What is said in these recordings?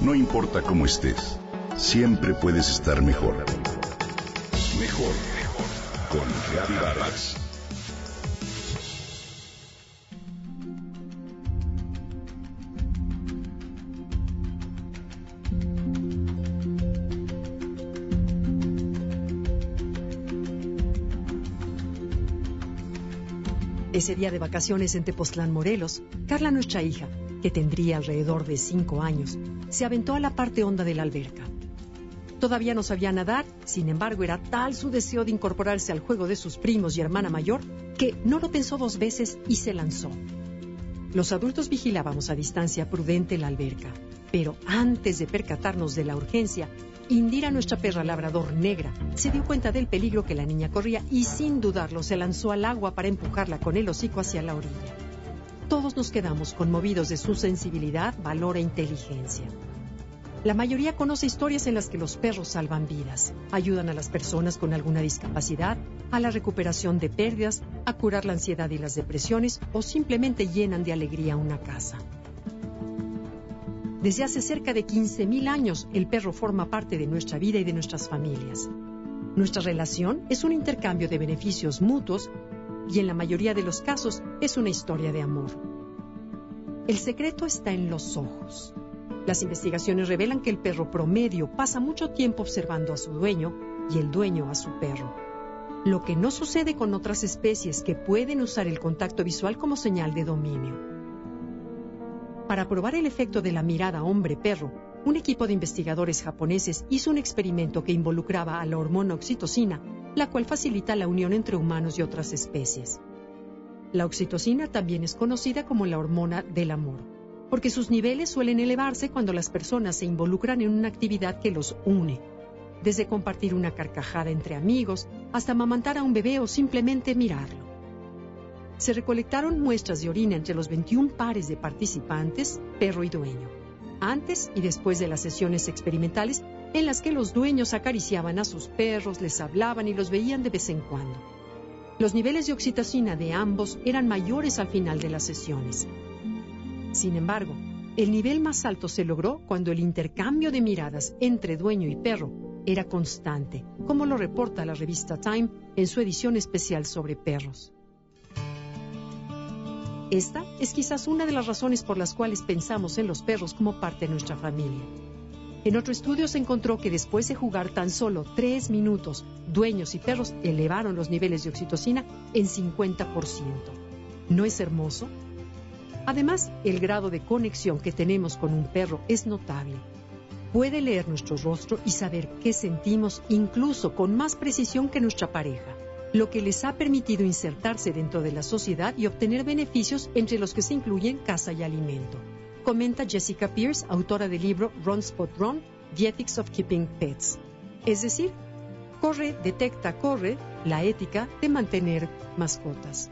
No importa cómo estés, siempre puedes estar mejor. Mejor, mejor. Con Reavivadas. Ese día de vacaciones en Tepoztlán, Morelos, Carla, nuestra hija, que tendría alrededor de cinco años, se aventó a la parte honda de la alberca. Todavía no sabía nadar, sin embargo era tal su deseo de incorporarse al juego de sus primos y hermana mayor que no lo pensó dos veces y se lanzó. Los adultos vigilábamos a distancia prudente la alberca, pero antes de percatarnos de la urgencia, Indira, nuestra perra labrador negra, se dio cuenta del peligro que la niña corría y sin dudarlo se lanzó al agua para empujarla con el hocico hacia la orilla. Todos nos quedamos conmovidos de su sensibilidad, valor e inteligencia. La mayoría conoce historias en las que los perros salvan vidas, ayudan a las personas con alguna discapacidad, a la recuperación de pérdidas, a curar la ansiedad y las depresiones o simplemente llenan de alegría una casa. Desde hace cerca de 15.000 años, el perro forma parte de nuestra vida y de nuestras familias. Nuestra relación es un intercambio de beneficios mutuos y en la mayoría de los casos es una historia de amor. El secreto está en los ojos. Las investigaciones revelan que el perro promedio pasa mucho tiempo observando a su dueño y el dueño a su perro. Lo que no sucede con otras especies que pueden usar el contacto visual como señal de dominio. Para probar el efecto de la mirada hombre-perro, un equipo de investigadores japoneses hizo un experimento que involucraba a la hormona oxitocina, la cual facilita la unión entre humanos y otras especies. La oxitocina también es conocida como la hormona del amor, porque sus niveles suelen elevarse cuando las personas se involucran en una actividad que los une, desde compartir una carcajada entre amigos hasta amamantar a un bebé o simplemente mirarlo se recolectaron muestras de orina entre los 21 pares de participantes, perro y dueño, antes y después de las sesiones experimentales en las que los dueños acariciaban a sus perros, les hablaban y los veían de vez en cuando. Los niveles de oxitocina de ambos eran mayores al final de las sesiones. Sin embargo, el nivel más alto se logró cuando el intercambio de miradas entre dueño y perro era constante, como lo reporta la revista Time en su edición especial sobre perros. Esta es quizás una de las razones por las cuales pensamos en los perros como parte de nuestra familia. En otro estudio se encontró que después de jugar tan solo tres minutos, dueños y perros elevaron los niveles de oxitocina en 50%. ¿No es hermoso? Además, el grado de conexión que tenemos con un perro es notable. Puede leer nuestro rostro y saber qué sentimos incluso con más precisión que nuestra pareja lo que les ha permitido insertarse dentro de la sociedad y obtener beneficios entre los que se incluyen casa y alimento. Comenta Jessica Pierce, autora del libro Run Spot Run, The Ethics of Keeping Pets. Es decir, corre, detecta, corre, la ética de mantener mascotas.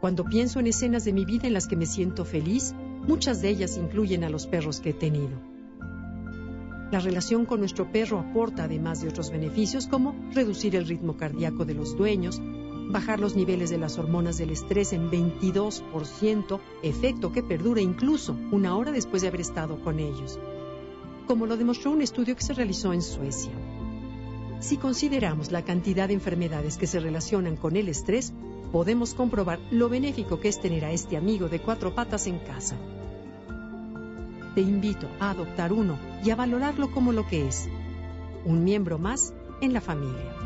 Cuando pienso en escenas de mi vida en las que me siento feliz, muchas de ellas incluyen a los perros que he tenido. La relación con nuestro perro aporta, además de otros beneficios, como reducir el ritmo cardíaco de los dueños, bajar los niveles de las hormonas del estrés en 22%, efecto que perdura incluso una hora después de haber estado con ellos, como lo demostró un estudio que se realizó en Suecia. Si consideramos la cantidad de enfermedades que se relacionan con el estrés, podemos comprobar lo benéfico que es tener a este amigo de cuatro patas en casa te invito a adoptar uno y a valorarlo como lo que es, un miembro más en la familia.